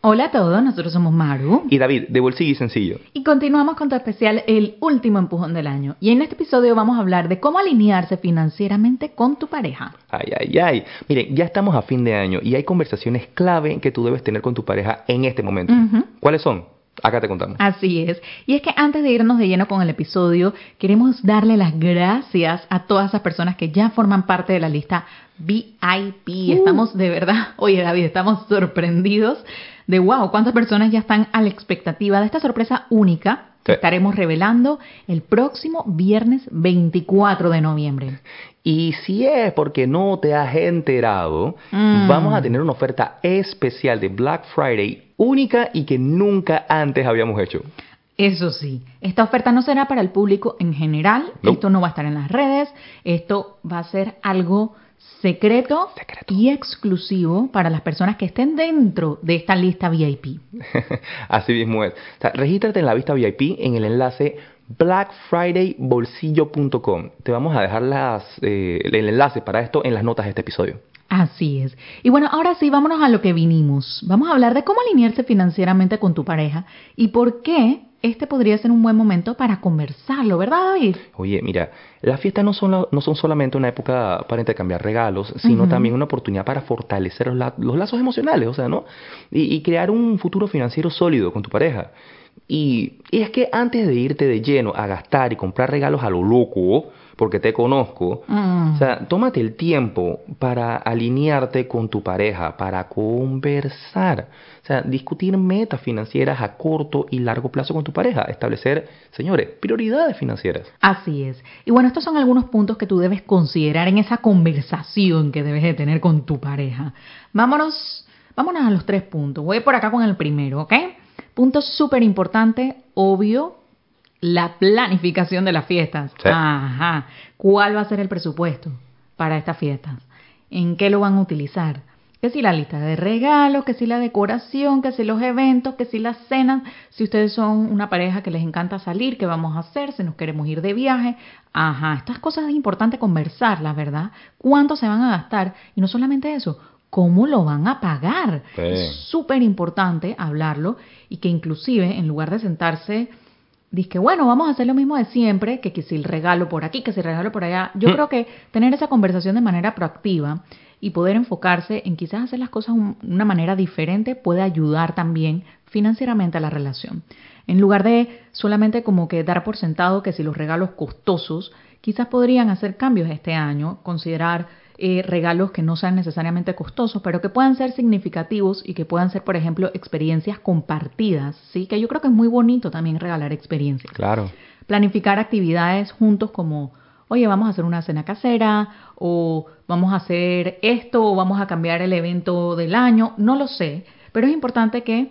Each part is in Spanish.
Hola a todos, nosotros somos Maru. Y David, de Bolsillo y Sencillo. Y continuamos con tu especial El último empujón del año. Y en este episodio vamos a hablar de cómo alinearse financieramente con tu pareja. Ay, ay, ay. Miren, ya estamos a fin de año y hay conversaciones clave que tú debes tener con tu pareja en este momento. ¿Cuáles son? Acá te contamos. Así es. Y es que antes de irnos de lleno con el episodio, queremos darle las gracias a todas esas personas que ya forman parte de la lista VIP. Uh. Estamos de verdad, oye David, estamos sorprendidos de wow, cuántas personas ya están a la expectativa de esta sorpresa única que estaremos revelando el próximo viernes 24 de noviembre. Y si es porque no te has enterado, mm. vamos a tener una oferta especial de Black Friday única y que nunca antes habíamos hecho. Eso sí, esta oferta no será para el público en general, esto no va a estar en las redes, esto va a ser algo secreto, y exclusivo para las personas que estén dentro de esta lista VIP. Así mismo es. O sea, regístrate en la lista VIP en el enlace blackfridaybolsillo.com. Te vamos a dejar las, eh, el enlace para esto en las notas de este episodio. Así es. Y bueno, ahora sí, vámonos a lo que vinimos. Vamos a hablar de cómo alinearse financieramente con tu pareja y por qué este podría ser un buen momento para conversarlo, ¿verdad, David? Oye, mira, las fiestas no son, no son solamente una época para intercambiar regalos, sino también una oportunidad para fortalecer los, lazos emocionales, o sea, ¿no? Y, crear un futuro financiero sólido con tu pareja. Y, y, es que antes de irte de lleno a gastar y comprar regalos a lo loco, porque te conozco. Mm. O sea, tómate el tiempo para alinearte con tu pareja, para conversar. O sea, discutir metas financieras a corto y largo plazo con tu pareja. Establecer, señores, prioridades financieras. Así es. Y bueno, estos son algunos puntos que tú debes considerar en esa conversación que debes de tener con tu pareja. Vámonos, vámonos a los tres puntos. Voy por acá con el primero, ¿ok? Punto súper importante, obvio, la planificación de las fiestas. Ajá. ¿Cuál va a ser el presupuesto para estas fiestas? ¿En qué lo van a utilizar? Que si la lista de regalos, que si la decoración, que si los eventos, que si las cenas, si ustedes son una pareja que les encanta salir, ¿qué vamos a hacer? Si nos queremos ir de viaje. Ajá, estas cosas es importante conversarlas, ¿verdad? ¿Cuánto se van a gastar? Y no solamente eso, ¿cómo lo van a pagar? Es súper importante hablarlo y que inclusive en lugar de sentarse Dice, bueno, vamos a hacer lo mismo de siempre, que, que si el regalo por aquí, que si el regalo por allá. Yo mm. creo que tener esa conversación de manera proactiva y poder enfocarse en quizás hacer las cosas de una manera diferente puede ayudar también financieramente a la relación. En lugar de solamente como que dar por sentado que si los regalos costosos, quizás podrían hacer cambios este año, considerar eh, regalos que no sean necesariamente costosos, pero que puedan ser significativos y que puedan ser, por ejemplo, experiencias compartidas, ¿sí? Que yo creo que es muy bonito también regalar experiencias. Claro. Planificar actividades juntos como, oye, vamos a hacer una cena casera, o vamos a hacer esto, o vamos a cambiar el evento del año, no lo sé, pero es importante que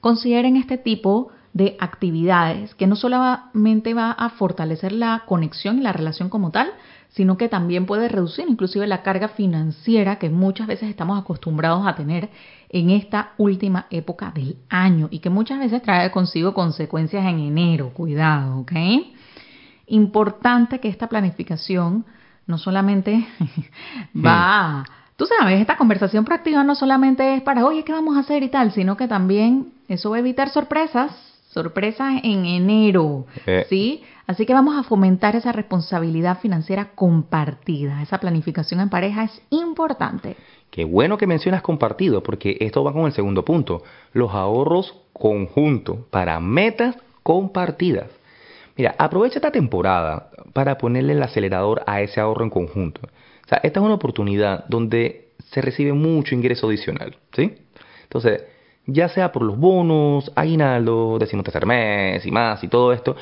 consideren este tipo de actividades que no solamente va a fortalecer la conexión y la relación como tal, sino que también puede reducir inclusive la carga financiera que muchas veces estamos acostumbrados a tener en esta última época del año y que muchas veces trae consigo consecuencias en enero. Cuidado, ¿ok? Importante que esta planificación no solamente va... Tú sabes, esta conversación proactiva no solamente es para, oye, ¿qué vamos a hacer y tal? Sino que también eso va a evitar sorpresas, sorpresas en enero, eh. ¿sí? Así que vamos a fomentar esa responsabilidad financiera compartida. Esa planificación en pareja es importante. Qué bueno que mencionas compartido, porque esto va con el segundo punto, los ahorros conjuntos para metas compartidas. Mira, aprovecha esta temporada para ponerle el acelerador a ese ahorro en conjunto. O sea, esta es una oportunidad donde se recibe mucho ingreso adicional, ¿sí? Entonces, ya sea por los bonos, aguinaldo, tercer mes y más y todo esto,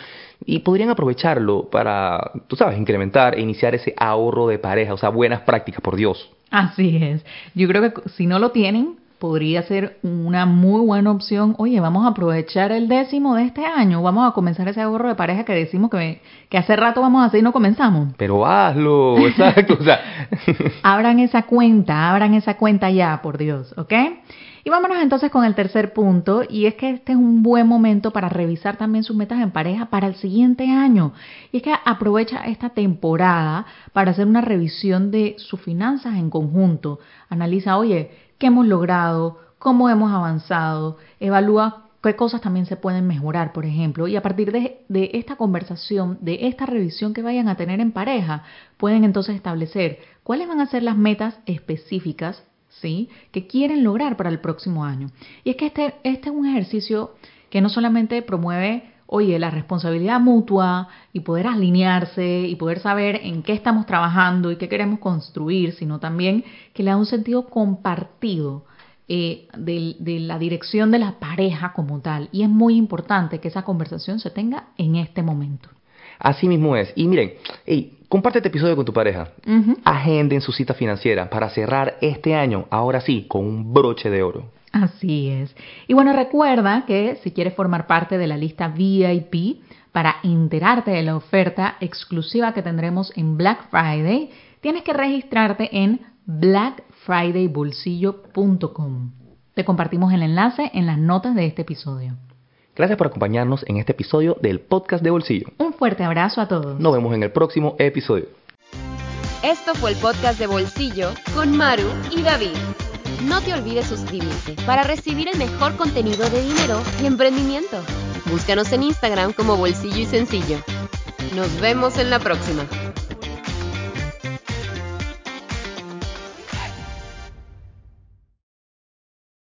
y podrían aprovecharlo para, tú sabes, incrementar e iniciar ese ahorro de pareja, o sea, buenas prácticas, por Dios. Así es. Yo creo que si no lo tienen, podría ser una muy buena opción. Oye, vamos a aprovechar el décimo de este año, vamos a comenzar ese ahorro de pareja que decimos que, que hace rato vamos a hacer y no comenzamos. Pero hazlo, exacto. o sea. abran esa cuenta, abran esa cuenta ya, por Dios, ¿ok? Y vámonos entonces con el tercer punto, y es que este es un buen momento para revisar también sus metas en pareja para el siguiente año. Y es que aprovecha esta temporada para hacer una revisión de sus finanzas en conjunto. Analiza, oye, qué hemos logrado, cómo hemos avanzado, evalúa qué cosas también se pueden mejorar, por ejemplo, y a partir de, esta conversación, de esta revisión que vayan a tener en pareja, pueden entonces establecer cuáles van a ser las metas específicas ¿sí? que quieren lograr para el próximo año. Y es que este, este es un ejercicio que no solamente promueve, oye, la responsabilidad mutua y poder alinearse y poder saber en qué estamos trabajando y qué queremos construir, sino también que le da un sentido compartido eh, de, de, la dirección de la pareja como tal. Y es muy importante que esa conversación se tenga en este momento. Así mismo es. Y miren, hey, comparte este episodio con tu pareja. Agenden su cita financiera para cerrar este año, ahora sí, con un broche de oro. Así es. Y bueno, recuerda que si quieres formar parte de la lista VIP para enterarte de la oferta exclusiva que tendremos en Black Friday, tienes que registrarte en blackfridaybolsillo.com. Te compartimos el enlace en las notas de este episodio. Gracias por acompañarnos en este episodio del podcast de Bolsillo. Un fuerte abrazo a todos. Nos vemos en el próximo episodio. Esto fue el podcast de Bolsillo con Maru y David. No te olvides suscribirte para recibir el mejor contenido de dinero y emprendimiento. Búscanos en Instagram como Bolsillo y Sencillo. Nos vemos en la próxima.